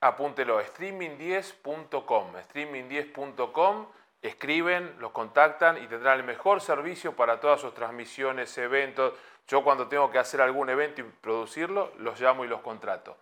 Apúntelo, streaming10.com, streaming10.com, escriben, los contactan y tendrán el mejor servicio para todas sus transmisiones, eventos. Yo cuando tengo que hacer algún evento y producirlo, los llamo y los contrato.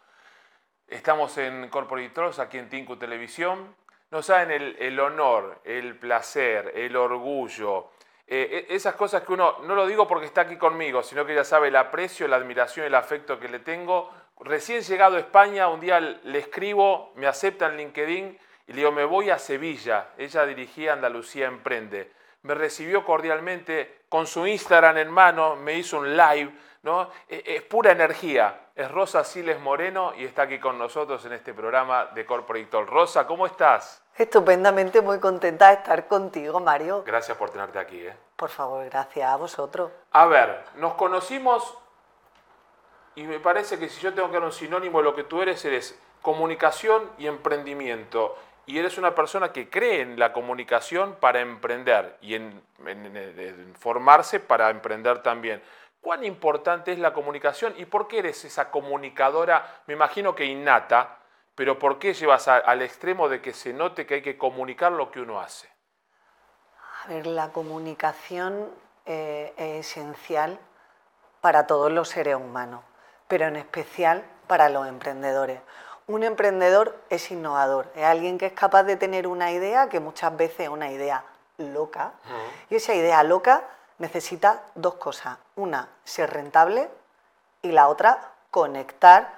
Estamos en Corporate Trolls, aquí en Tinku Televisión. Nos saben el, honor, el placer, el orgullo, eh, e, esas cosas que uno, no lo digo porque está aquí conmigo, sino que ya sabe el aprecio, la admiración, el afecto que le tengo. Recién llegado a España, un día le escribo, me acepta en LinkedIn y le digo, me voy a Sevilla. Ella dirigía Andalucía Emprende. Me recibió cordialmente con su Instagram en mano, me hizo un live, ¿no? E, es pura energía es Rosa Siles Moreno y está aquí con nosotros en este programa de Corporate Talk. Rosa, ¿cómo estás? Estupendamente, muy contenta de estar contigo, Mario. Gracias por tenerte aquí. ¿eh? Por favor, gracias a vosotros. A ver, nos conocimos y me parece que si yo tengo que dar un sinónimo de lo que tú eres, eres comunicación y emprendimiento. Y eres una persona que cree en la comunicación para emprender y en formarse para emprender también. ¿Cuán importante es la comunicación y por qué eres esa comunicadora, me imagino que innata, pero por qué llevas al extremo de que se note que hay que comunicar lo que uno hace? A ver, la comunicación eh, es esencial para todos los seres humanos, pero en especial para los emprendedores. Un emprendedor es innovador, es alguien que es capaz de tener una idea que muchas veces es una idea loca, y esa idea loca necesita dos cosas. Una, ser rentable y la otra, conectar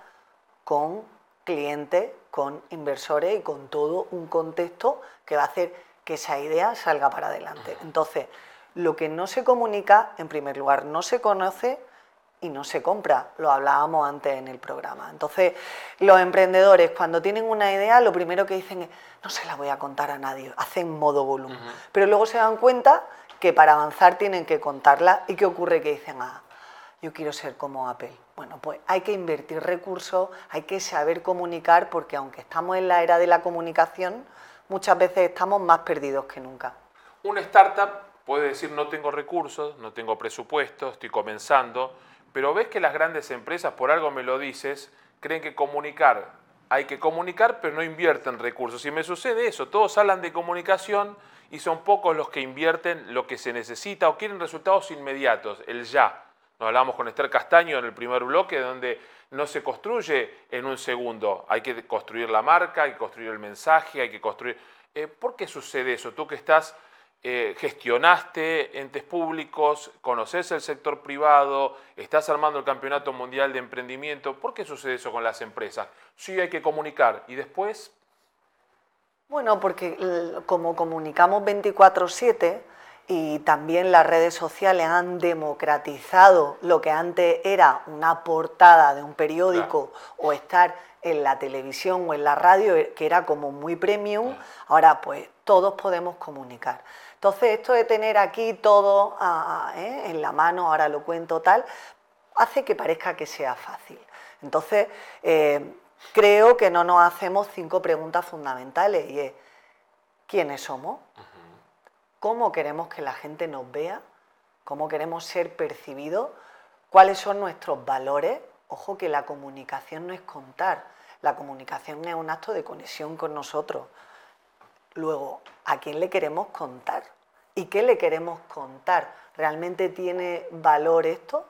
con clientes, con inversores y con todo un contexto que va a hacer que esa idea salga para adelante. Entonces, lo que no se comunica, en primer lugar, no se conoce y no se compra. Lo hablábamos antes en el programa. Entonces, los emprendedores cuando tienen una idea, lo primero que dicen es, no se la voy a contar a nadie, hacen modo volumen. Pero luego se dan cuenta que para avanzar tienen que contarla y qué ocurre que dicen, ah, yo quiero ser como Apple. Bueno, pues hay que invertir recursos, hay que saber comunicar porque aunque estamos en la era de la comunicación, muchas veces estamos más perdidos que nunca. Una startup puede decir no tengo recursos, no tengo presupuesto, estoy comenzando, pero ves que las grandes empresas, por algo me lo dices, creen que comunicar, hay que comunicar, pero no invierten recursos. Y me sucede eso, todos hablan de comunicación, y son pocos los que invierten lo que se necesita o quieren resultados inmediatos, el ya. Nos hablamos con Esther Castaño en el primer bloque, donde no se construye en un segundo. Hay que construir la marca, hay que construir el mensaje, hay que construir... Eh, ¿Por qué sucede eso? Tú que estás, eh, gestionaste entes públicos, conoces el sector privado, estás armando el Campeonato Mundial de Emprendimiento, ¿por qué sucede eso con las empresas? Sí hay que comunicar. Y después bueno, porque como comunicamos 24/7 y también las redes sociales han democratizado lo que antes era una portada de un periódico o estar en la televisión o en la radio, eh, que era como muy premium, ahora pues todos podemos comunicar. Entonces esto de tener aquí todo ¿eh? en la mano, ahora lo cuento tal, hace que parezca que sea fácil. Entonces, eh, creo que no nos hacemos cinco preguntas fundamentales y es, ¿quiénes somos? ¿Cómo queremos que la gente nos vea? ¿Cómo queremos ser percibidos? ¿Cuáles son nuestros valores? Ojo que la comunicación no es contar, la comunicación es un acto de conexión con nosotros. Luego, ¿a quién le queremos contar? ¿Y qué le queremos contar? ¿Realmente tiene valor esto?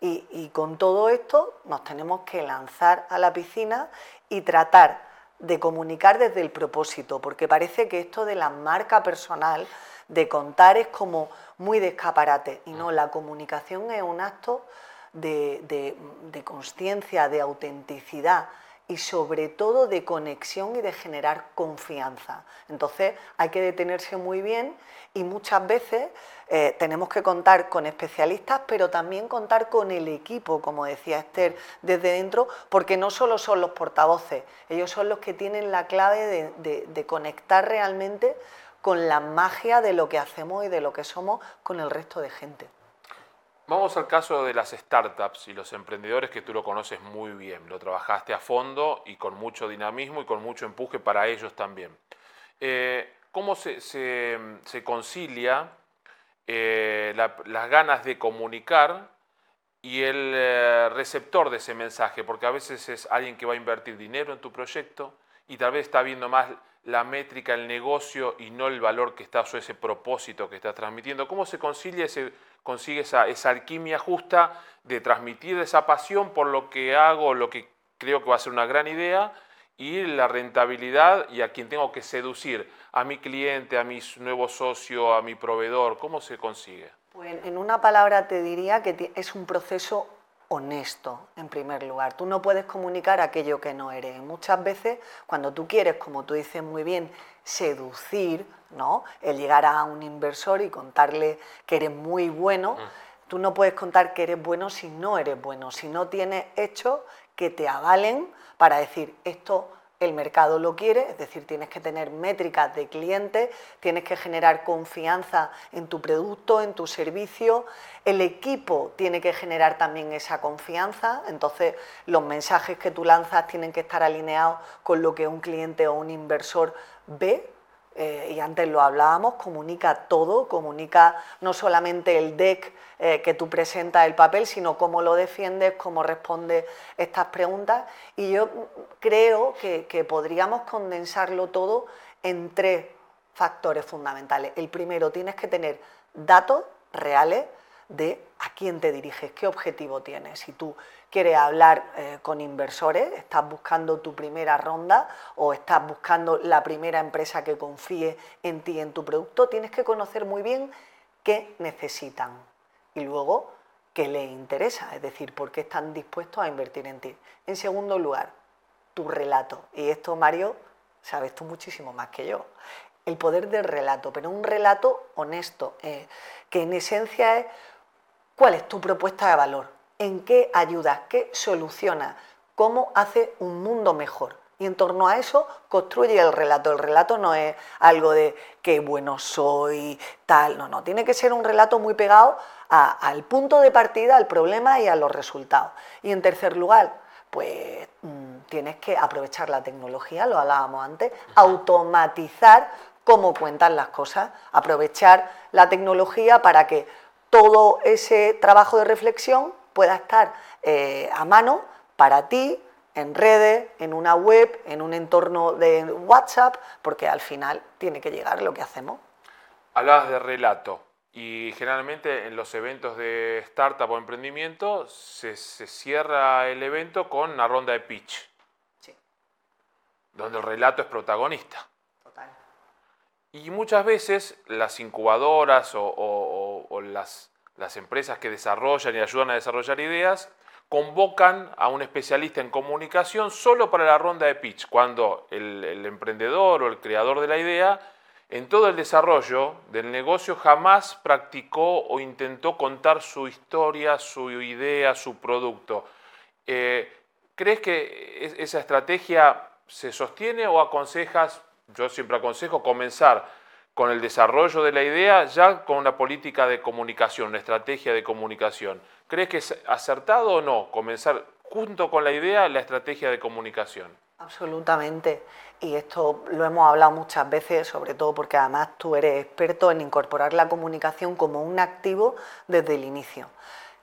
Y, con todo esto nos tenemos que lanzar a la piscina y tratar de comunicar desde el propósito, porque parece que esto de la marca personal, de contar, es como muy de escaparate. Y no, la comunicación es un acto de, de, de conciencia, de autenticidad y sobre todo de conexión y de generar confianza. Entonces hay que detenerse muy bien y muchas veces eh, tenemos que contar con especialistas, pero también contar con el equipo, como decía Esther, desde dentro, porque no solo son los portavoces, ellos son los que tienen la clave de, conectar realmente con la magia de lo que hacemos y de lo que somos con el resto de gente. Vamos al caso de las startups y los emprendedores que tú lo conoces muy bien, lo trabajaste a fondo y con mucho dinamismo y con mucho empuje para ellos también. Eh, ¿Cómo se, concilia eh, las ganas de comunicar y el eh, receptor de ese mensaje? Porque a veces es alguien que va a invertir dinero en tu proyecto y tal vez está viendo más la métrica, el negocio y no el valor que está o ese propósito que está transmitiendo. ¿Cómo se concilia ese, consigue esa, esa alquimia justa de transmitir esa pasión por lo que hago, lo que creo que va a ser una gran idea, y la rentabilidad y a quien tengo que seducir, a mi cliente, a mi nuevo socio, a mi proveedor, ¿cómo se consigue? Pues en una palabra te diría que es un proceso honesto, en primer lugar. Tú no puedes comunicar aquello que no eres. Muchas veces, cuando tú quieres, como tú dices muy bien, seducir, ¿no? El llegar a un inversor y contarle que eres muy bueno, mm. tú no puedes contar que eres bueno si no eres bueno, si no tienes hechos que te avalen para decir esto el mercado lo quiere, es decir, tienes que tener métricas de clientes, tienes que generar confianza en tu producto, en tu servicio, el equipo tiene que generar también esa confianza, entonces los mensajes que tú lanzas tienen que estar alineados con lo que un cliente o un inversor ve eh, y antes lo hablábamos, comunica todo, comunica no solamente el deck eh, que tú presentas, el papel, sino cómo lo defiendes, cómo respondes estas preguntas. Y yo creo que, que podríamos condensarlo todo en tres factores fundamentales. El primero, tienes que tener datos reales de a quién te diriges, qué objetivo tienes. Si tú quieres hablar eh, con inversores, estás buscando tu primera ronda o estás buscando la primera empresa que confíe en ti, en tu producto, tienes que conocer muy bien qué necesitan y luego qué les interesa, es decir, por qué están dispuestos a invertir en ti. En segundo lugar, tu relato. Y esto, Mario, sabes tú muchísimo más que yo. El poder del relato, pero un relato honesto, eh, que en esencia es cuál es tu propuesta de valor, en qué ayuda, qué soluciona, cómo hace un mundo mejor. Y en torno a eso construye el relato. El relato no es algo de qué bueno soy, tal, no, no. Tiene que ser un relato muy pegado al punto de partida, al problema y a los resultados. Y en tercer lugar, pues mm, tienes que aprovechar la tecnología, lo hablábamos antes, automatizar cómo cuentan las cosas, aprovechar la tecnología para que todo ese trabajo de reflexión pueda estar eh, a mano para ti en redes, en una web, en un entorno de WhatsApp, porque al final tiene que llegar lo que hacemos. Hablabas de relato y generalmente en los eventos de startup o emprendimiento se, cierra el evento con una ronda de pitch, sí. donde el relato es protagonista. Total. Y muchas veces las incubadoras o las las empresas que desarrollan y ayudan a desarrollar ideas convocan a un especialista en comunicación solo para la ronda de pitch, cuando el, emprendedor o el creador de la idea en todo el desarrollo del negocio jamás practicó o intentó contar su historia, su idea, su producto. Eh, ¿Crees que esa estrategia se sostiene o aconsejas, yo siempre aconsejo comenzar con el desarrollo de la idea, ya con una política de comunicación, una estrategia de comunicación. ¿Crees que es acertado o no comenzar junto con la idea la estrategia de comunicación? Absolutamente. Y esto lo hemos hablado muchas veces, sobre todo porque además tú eres experto en incorporar la comunicación como un activo desde el inicio.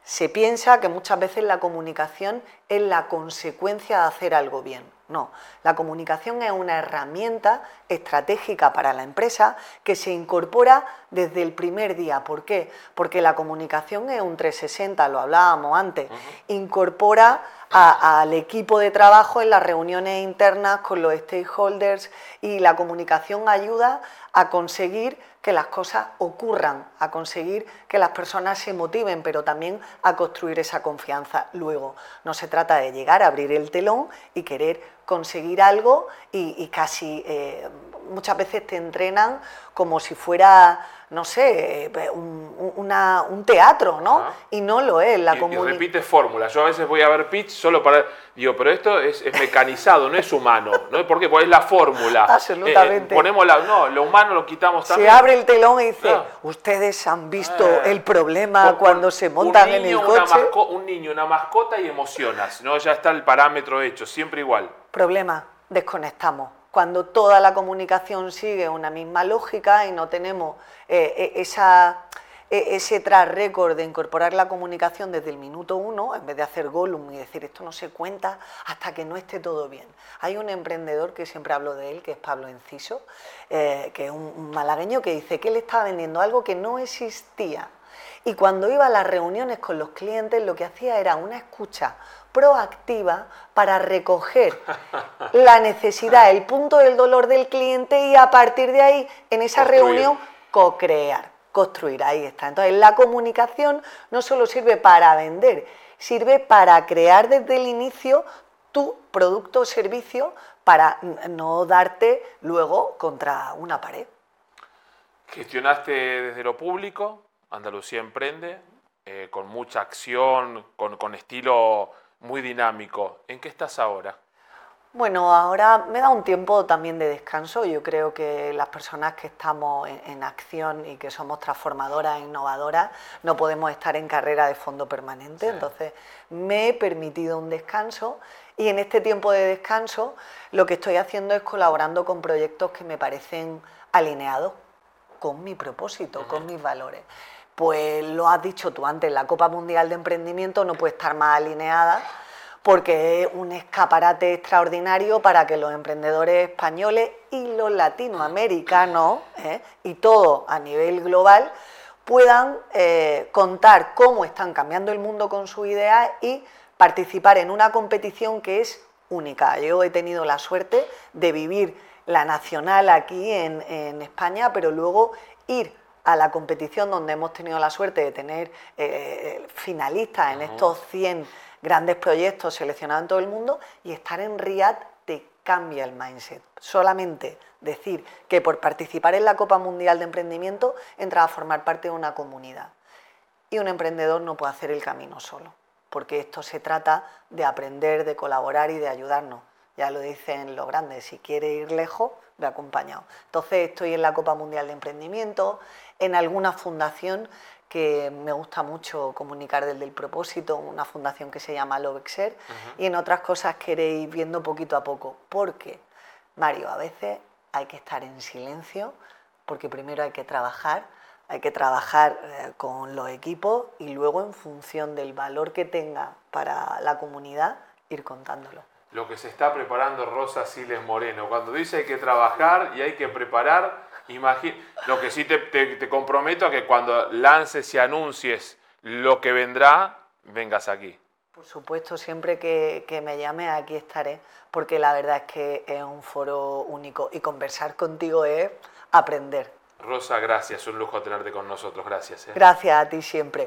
Se piensa que muchas veces la comunicación es la consecuencia de hacer algo bien. No, la comunicación es una herramienta estratégica para la empresa que se incorpora desde el primer día. ¿Por qué? Porque la comunicación es un 360, lo hablábamos antes, incorpora al equipo de trabajo en las reuniones internas con los stakeholders y la comunicación ayuda a conseguir que las cosas ocurran, a conseguir que las personas se motiven, pero también a construir esa confianza. Luego, no se trata de llegar a abrir el telón y querer conseguir algo y, casi eh, muchas veces te entrenan como si fuera, no sé, eh, un, teatro, ¿no? Y no lo es. La y repite fórmulas. Yo a veces voy a ver pitch solo para... Digo, pero esto es, mecanizado, no es humano. ¿no? ¿Por qué? Porque es la fórmula. Absolutamente. Eh, ponemos la... No, lo humano lo quitamos también. Se abre el telón y dice, ustedes han visto el problema cuando se montan en el coche. un niño, una mascota y emocionas, ¿no? Ya está el parámetro hecho, siempre igual. Problema, desconectamos. Cuando toda la comunicación sigue una misma lógica y no tenemos eh, e, esa, e, ese tras récord de incorporar la comunicación desde el minuto uno, en vez de hacer Gollum y decir esto no se cuenta hasta que no esté todo bien. Hay un emprendedor que siempre hablo de él, que es Pablo Enciso, eh, que es un malagueño que dice que él estaba vendiendo algo que no existía. Y cuando iba a las reuniones con los clientes, lo que hacía era una escucha proactiva para recoger la necesidad, el punto del dolor del cliente y a partir de ahí, en esa reunión, co-crear, construir. Ahí está. Entonces, la comunicación no solo sirve para vender, sirve para crear desde el inicio tu producto o servicio para no darte luego contra una pared. Gestionaste desde lo público, Andalucía Emprende, eh, con mucha acción, con, con estilo muy dinámico. ¿En qué estás ahora? Bueno, ahora me da un tiempo también de descanso. Yo creo que las personas que estamos en, acción y que somos transformadoras, e innovadoras, no podemos estar en carrera de fondo permanente. Entonces, me he permitido un descanso y en este tiempo de descanso lo que estoy haciendo es colaborando con proyectos que me parecen alineados con mi propósito, con mis valores. Pues lo has dicho tú antes, la Copa Mundial de Emprendimiento no puede estar más alineada porque es un escaparate extraordinario para que los emprendedores españoles y los latinoamericanos, ¿eh? y todo a nivel global, puedan eh, contar cómo están cambiando el mundo con sus ideas y participar en una competición que es única. Yo he tenido la suerte de vivir la nacional aquí en, España, pero luego ir a la competición donde hemos tenido la suerte de tener eh, finalistas en estos 100 grandes proyectos seleccionados en todo el mundo y estar en Riyadh te cambia el mindset. Solamente decir que por participar en la Copa Mundial de Emprendimiento entras a formar parte de una comunidad. Y un emprendedor no puede hacer el camino solo, porque esto se trata de aprender, de colaborar y de ayudarnos. Ya lo dicen los grandes, si quiere ir lejos, ve acompañado. Entonces estoy en la Copa Mundial de Emprendimiento, en alguna fundación que me gusta mucho comunicar desde el propósito, una fundación que se llama Lovexer, y en otras cosas que iréis viendo poquito a poco. Porque, Mario, a veces hay que estar en silencio, porque primero hay que trabajar, hay que trabajar eh, con los equipos y luego en función del valor que tenga para la comunidad, ir contándolo. Lo que se está preparando Rosa Siles Moreno, cuando dice hay que trabajar y hay que preparar, lo que sí te, comprometo a que cuando lances y anuncies lo que vendrá, vengas aquí. Por supuesto, siempre que, que, me llame aquí estaré, porque la verdad es que es un foro único y conversar contigo es aprender. Rosa, gracias, un lujo tenerte con nosotros, gracias. ¿eh? Gracias a ti siempre.